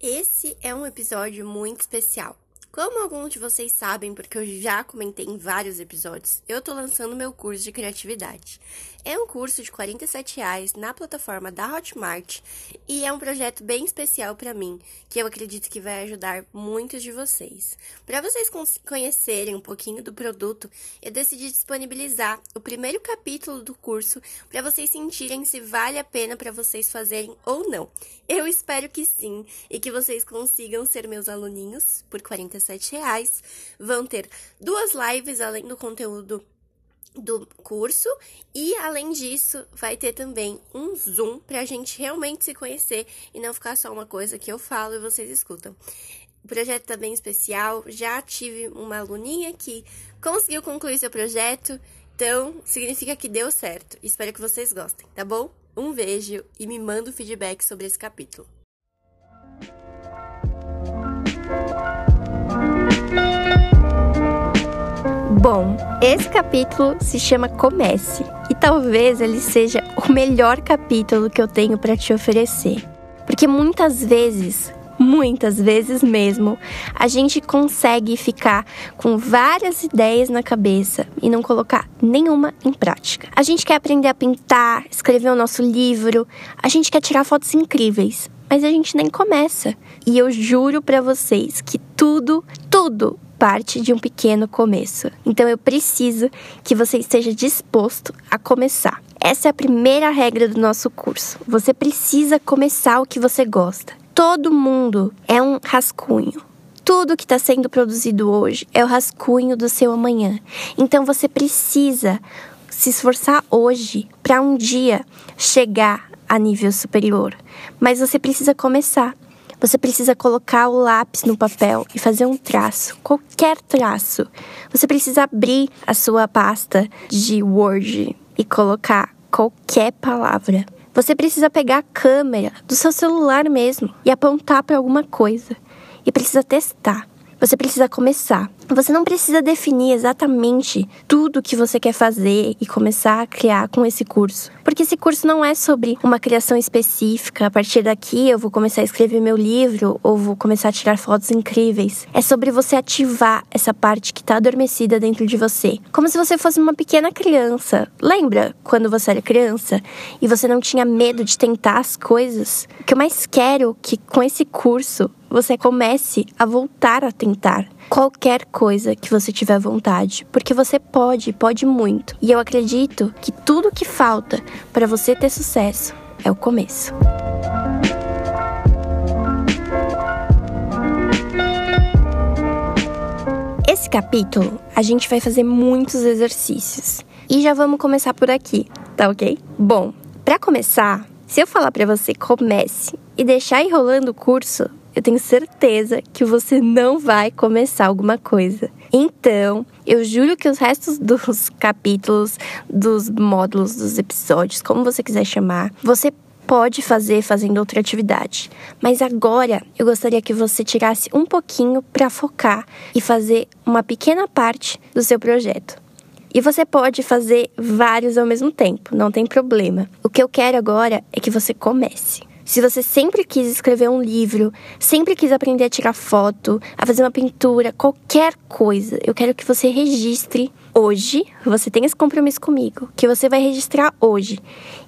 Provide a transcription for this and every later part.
Esse é um episódio muito especial. Como alguns de vocês sabem, porque eu já comentei em vários episódios, eu tô lançando meu curso de criatividade. É um curso de 47 reais na plataforma da Hotmart e é um projeto bem especial para mim, que eu acredito que vai ajudar muitos de vocês. Para vocês conhecerem um pouquinho do produto, eu decidi disponibilizar o primeiro capítulo do curso para vocês sentirem se vale a pena para vocês fazerem ou não. Eu espero que sim e que vocês consigam ser meus aluninhos por 47 reais. Vão ter duas lives além do conteúdo do curso e além disso vai ter também um zoom para a gente realmente se conhecer e não ficar só uma coisa que eu falo e vocês escutam. O projeto tá bem especial, já tive uma aluninha que conseguiu concluir seu projeto, então significa que deu certo. Espero que vocês gostem, tá bom? Um beijo e me manda o feedback sobre esse capítulo. Bom, esse capítulo se chama Comece e talvez ele seja o melhor capítulo que eu tenho para te oferecer. Porque muitas vezes, muitas vezes mesmo, a gente consegue ficar com várias ideias na cabeça e não colocar nenhuma em prática. A gente quer aprender a pintar, escrever o nosso livro, a gente quer tirar fotos incríveis, mas a gente nem começa. E eu juro para vocês que tudo, tudo parte de um pequeno começo. Então eu preciso que você esteja disposto a começar. Essa é a primeira regra do nosso curso. Você precisa começar o que você gosta. Todo mundo é um rascunho. Tudo que está sendo produzido hoje é o rascunho do seu amanhã. Então você precisa se esforçar hoje para um dia chegar a nível superior. Mas você precisa começar. Você precisa colocar o lápis no papel e fazer um traço, qualquer traço. Você precisa abrir a sua pasta de Word e colocar qualquer palavra. Você precisa pegar a câmera do seu celular mesmo e apontar para alguma coisa. E precisa testar. Você precisa começar. Você não precisa definir exatamente tudo que você quer fazer e começar a criar com esse curso. Porque esse curso não é sobre uma criação específica. A partir daqui eu vou começar a escrever meu livro ou vou começar a tirar fotos incríveis. É sobre você ativar essa parte que está adormecida dentro de você. Como se você fosse uma pequena criança. Lembra quando você era criança e você não tinha medo de tentar as coisas? O que eu mais quero que com esse curso você comece a voltar a tentar qualquer coisa que você tiver vontade, porque você pode, pode muito. E eu acredito que tudo que falta para você ter sucesso é o começo. Esse capítulo a gente vai fazer muitos exercícios e já vamos começar por aqui, tá ok? Bom, para começar, se eu falar para você comece e deixar enrolando o curso, eu tenho certeza que você não vai começar alguma coisa. Então, eu juro que os restos dos capítulos, dos módulos, dos episódios, como você quiser chamar, você pode fazer fazendo outra atividade. Mas agora eu gostaria que você tirasse um pouquinho para focar e fazer uma pequena parte do seu projeto. E você pode fazer vários ao mesmo tempo, não tem problema. O que eu quero agora é que você comece. Se você sempre quis escrever um livro, sempre quis aprender a tirar foto, a fazer uma pintura, qualquer coisa, eu quero que você registre hoje. Você tem esse compromisso comigo, que você vai registrar hoje,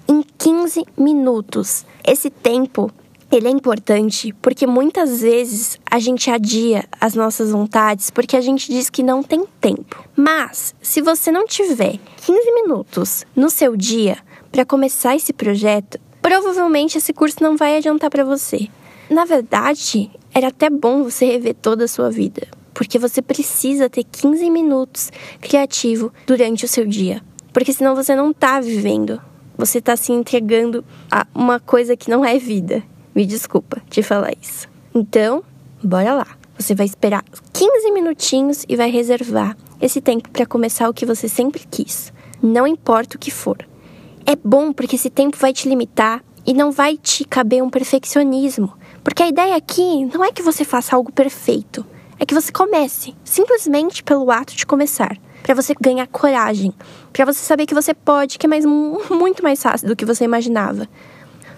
em 15 minutos. Esse tempo ele é importante porque muitas vezes a gente adia as nossas vontades porque a gente diz que não tem tempo. Mas se você não tiver 15 minutos no seu dia para começar esse projeto, provavelmente esse curso não vai adiantar para você. Na verdade, era até bom você rever toda a sua vida, porque você precisa ter 15 minutos criativo durante o seu dia, porque senão você não tá vivendo. Você está se entregando a uma coisa que não é vida. Me desculpa te falar isso. Então, bora lá. Você vai esperar 15 minutinhos e vai reservar esse tempo para começar o que você sempre quis. Não importa o que for. É bom porque esse tempo vai te limitar e não vai te caber um perfeccionismo. Porque a ideia aqui não é que você faça algo perfeito, é que você comece, simplesmente pelo ato de começar, para você ganhar coragem, para você saber que você pode, que é mais muito mais fácil do que você imaginava.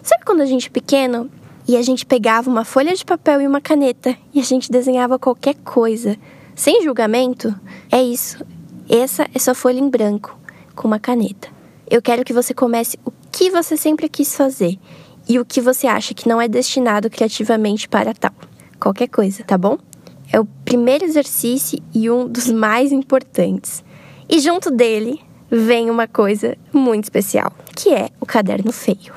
Sabe quando a gente é pequeno, E a gente pegava uma folha de papel e uma caneta e a gente desenhava qualquer coisa, sem julgamento. É isso. Essa é sua folha em branco, com uma caneta. Eu quero que você comece o que você sempre quis fazer e o que você acha que não é destinado criativamente para tal. Qualquer coisa, tá bom? É o primeiro exercício e um dos mais importantes. E junto dele vem uma coisa muito especial, que é o caderno feio.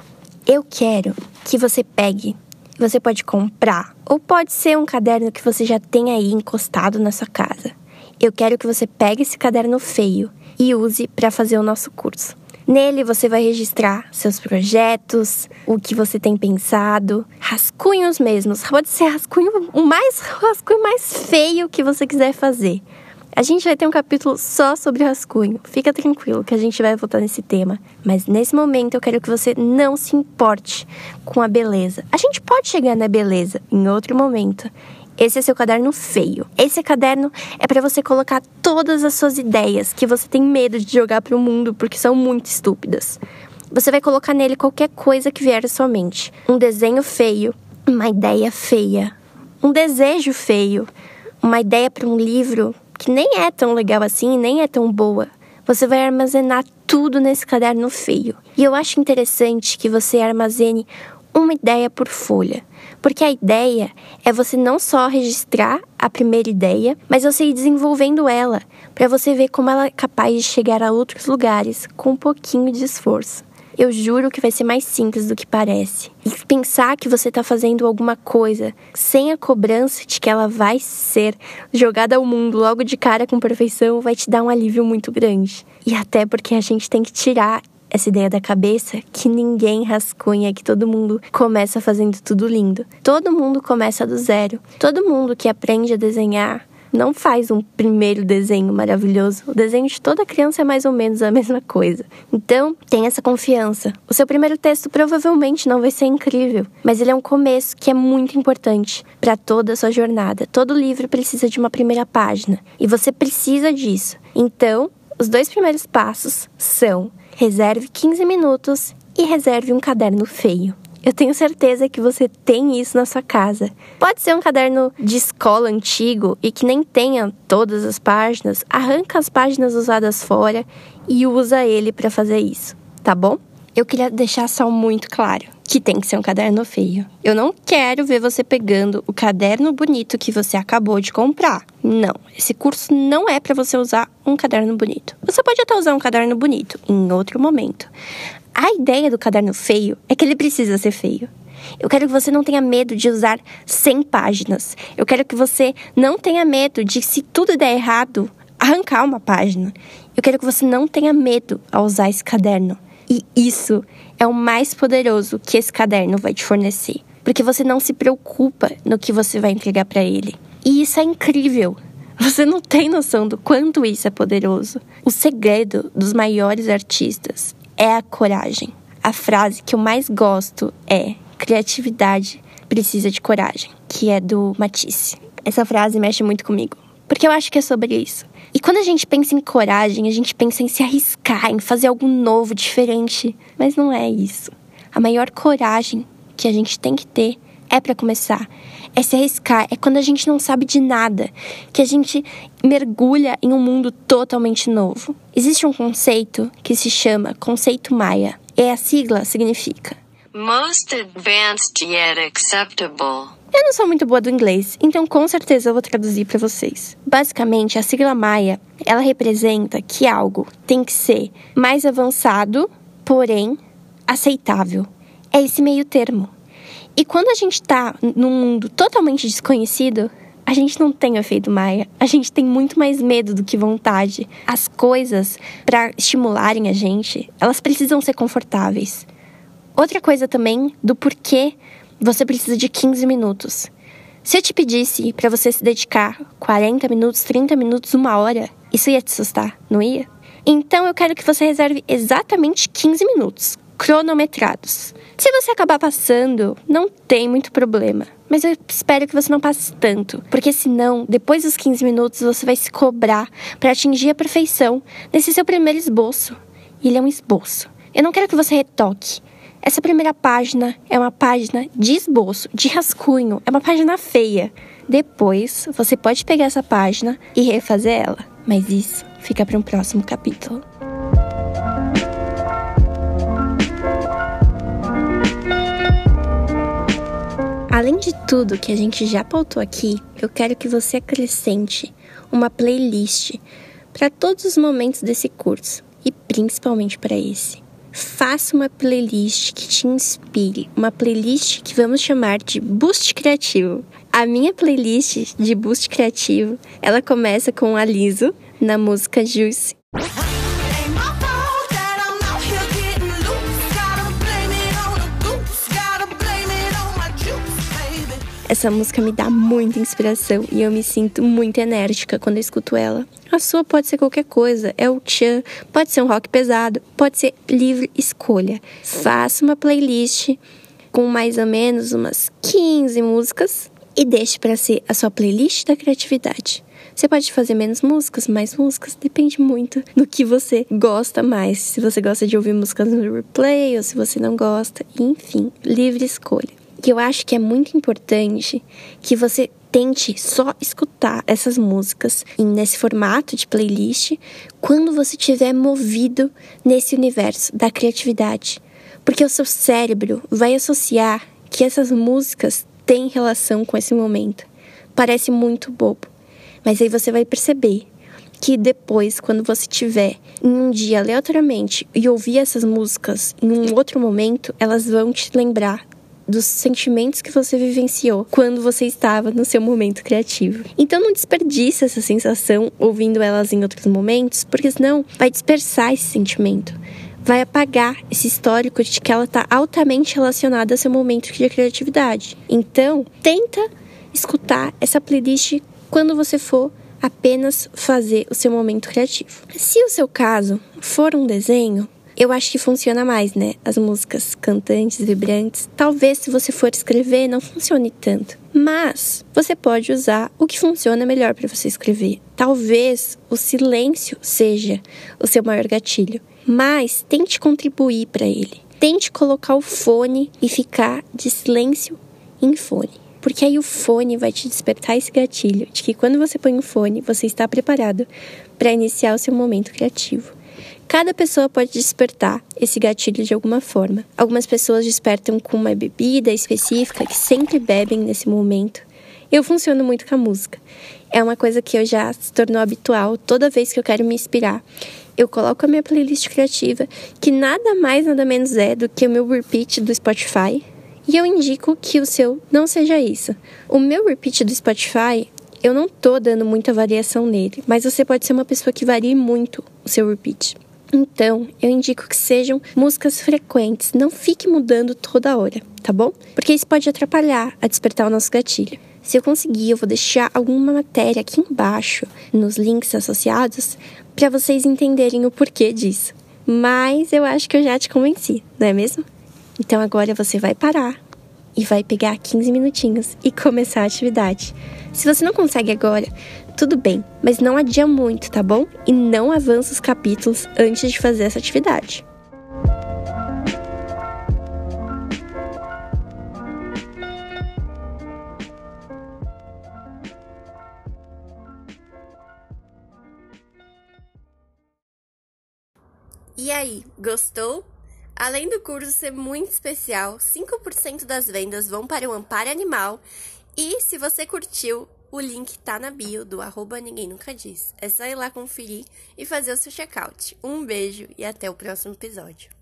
Eu quero que você pegue, você pode comprar, ou pode ser um caderno que você já tem aí encostado na sua casa. Eu quero que você pegue esse caderno feio e use para fazer o nosso curso. Nele você vai registrar seus projetos, o que você tem pensado, rascunhos mesmos. Pode ser rascunho o mais rascunho mais feio que você quiser fazer. A gente vai ter um capítulo só sobre rascunho. Fica tranquilo que a gente vai voltar nesse tema. Mas nesse momento eu quero que você não se importe com a beleza. A gente pode chegar na beleza em outro momento. Esse é seu caderno feio. Esse caderno é para você colocar todas as suas ideias que você tem medo de jogar para o mundo porque são muito estúpidas. Você vai colocar nele qualquer coisa que vier à sua mente. Um desenho feio, uma ideia feia, um desejo feio, uma ideia para um livro que nem é tão legal assim, nem é tão boa. Você vai armazenar tudo nesse caderno feio. E eu acho interessante que você armazene uma ideia por folha. Porque a ideia é você não só registrar a primeira ideia, mas você ir desenvolvendo ela, para você ver como ela é capaz de chegar a outros lugares com um pouquinho de esforço. Eu juro que vai ser mais simples do que parece. E pensar que você está fazendo alguma coisa sem a cobrança de que ela vai ser jogada ao mundo logo de cara com perfeição vai te dar um alívio muito grande. E até porque a gente tem que tirar essa ideia da cabeça que ninguém rascunha, que todo mundo começa fazendo tudo lindo. Todo mundo começa do zero. Todo mundo que aprende a desenhar não faz um primeiro desenho maravilhoso. O desenho de toda criança é mais ou menos a mesma coisa. Então, tenha essa confiança. O seu primeiro texto provavelmente não vai ser incrível, mas ele é um começo que é muito importante para toda a sua jornada. Todo livro precisa de uma primeira página e você precisa disso. Então, os dois primeiros passos são reserve 15 minutos e reserve um caderno feio. Eu tenho certeza que você tem isso na sua casa. Pode ser um caderno de escola antigo e que nem tenha todas as páginas, arranca as páginas usadas fora e usa ele para fazer isso, tá bom? Eu queria deixar só muito claro que tem que ser um caderno feio. Eu não quero ver você pegando o caderno bonito que você acabou de comprar. Não, esse curso não é para você usar um caderno bonito. Você pode até usar um caderno bonito em outro momento. A ideia do caderno feio é que ele precisa ser feio. Eu quero que você não tenha medo de usar 100 páginas. Eu quero que você não tenha medo de, se tudo der errado, arrancar uma página. Eu quero que você não tenha medo ao usar esse caderno. E isso é o mais poderoso que esse caderno vai te fornecer, porque você não se preocupa no que você vai entregar para ele. E isso é incrível. Você não tem noção do quanto isso é poderoso. O segredo dos maiores artistas é a coragem. A frase que eu mais gosto é: criatividade precisa de coragem, que é do Matisse. Essa frase mexe muito comigo, porque eu acho que é sobre isso. E quando a gente pensa em coragem, a gente pensa em se arriscar, em fazer algo novo, diferente. Mas não é isso. A maior coragem que a gente tem que ter é para começar. É se arriscar. É quando a gente não sabe de nada, que a gente mergulha em um mundo totalmente novo. Existe um conceito que se chama conceito Maia. E a sigla significa Most Advanced Yet Acceptable. Eu não sou muito boa do inglês, então com certeza eu vou traduzir para vocês. Basicamente, a sigla Maia, ela representa que algo tem que ser mais avançado, porém aceitável. É esse meio termo. E quando a gente está num mundo totalmente desconhecido, a gente não tem o efeito Maia. A gente tem muito mais medo do que vontade. As coisas, para estimularem a gente, elas precisam ser confortáveis. Outra coisa também do porquê você precisa de 15 minutos. Se eu te pedisse para você se dedicar 40 minutos, 30 minutos, uma hora, isso ia te assustar, não ia? Então eu quero que você reserve exatamente 15 minutos, cronometrados. Se você acabar passando, não tem muito problema. Mas eu espero que você não passe tanto, porque senão, depois dos 15 minutos, você vai se cobrar para atingir a perfeição nesse seu primeiro esboço. E ele é um esboço. Eu não quero que você retoque. Essa primeira página é uma página de esboço, de rascunho, é uma página feia. Depois, você pode pegar essa página e refazer ela, mas isso fica para um próximo capítulo. Além de tudo que a gente já pautou aqui, eu quero que você acrescente uma playlist para todos os momentos desse curso e principalmente para esse. Faça uma playlist que te inspire, uma playlist que vamos chamar de Boost Criativo. A minha playlist de Boost Criativo, ela começa com a Liso na música Juice Essa música me dá muita inspiração e eu me sinto muito enérgica quando eu escuto ela. A sua pode ser qualquer coisa, é o tchan, pode ser um rock pesado, pode ser livre escolha. Faça uma playlist com mais ou menos umas 15 músicas e deixe para ser a sua playlist da criatividade. Você pode fazer menos músicas, mais músicas, depende muito do que você gosta mais. Se você gosta de ouvir músicas no replay ou se você não gosta, enfim, livre escolha que eu acho que é muito importante que você tente só escutar essas músicas nesse formato de playlist quando você estiver movido nesse universo da criatividade. Porque o seu cérebro vai associar que essas músicas têm relação com esse momento. Parece muito bobo, mas aí você vai perceber que depois, quando você tiver em um dia aleatoriamente e ouvir essas músicas em um outro momento, elas vão te lembrar dos sentimentos que você vivenciou quando você estava no seu momento criativo. Então não desperdice essa sensação ouvindo elas em outros momentos, porque senão vai dispersar esse sentimento. Vai apagar esse histórico de que ela está altamente relacionada ao seu momento de criatividade. Então, tenta escutar essa playlist quando você for apenas fazer o seu momento criativo. Se o seu caso for um desenho, eu acho que funciona mais, né? As músicas cantantes, vibrantes. Talvez se você for escrever não funcione tanto. Mas você pode usar o que funciona melhor para você escrever. Talvez o silêncio seja o seu maior gatilho, mas tente contribuir para ele. Tente colocar o fone e ficar de silêncio em fone. Porque aí o fone vai te despertar esse gatilho de que quando você põe o fone, você está preparado para iniciar o seu momento criativo. Cada pessoa pode despertar esse gatilho de alguma forma. Algumas pessoas despertam com uma bebida específica que sempre bebem nesse momento. Eu funciono muito com a música. É uma coisa que eu já se tornou habitual toda vez que eu quero me inspirar. Eu coloco a minha playlist criativa, que nada mais nada menos é do que o meu repeat do Spotify, e eu indico que o seu não seja isso. O meu repeat do Spotify, eu não tô dando muita variação nele, mas você pode ser uma pessoa que varie muito o seu repeat. Então, eu indico que sejam músicas frequentes, não fique mudando toda hora, tá bom? Porque isso pode atrapalhar a despertar o nosso gatilho. Se eu conseguir, eu vou deixar alguma matéria aqui embaixo, nos links associados, para vocês entenderem o porquê disso. Mas eu acho que eu já te convenci, não é mesmo? Então agora você vai parar e vai pegar 15 minutinhos e começar a atividade. Se você não consegue agora, tudo bem, mas não adia muito, tá bom? E não avança os capítulos antes de fazer essa atividade. E aí, gostou? Além do curso ser muito especial, 5% das vendas vão para o Amparo Animal. E se você curtiu, o link tá na bio do arroba Ninguém Nunca Diz. É só ir lá conferir e fazer o seu checkout. Um beijo e até o próximo episódio.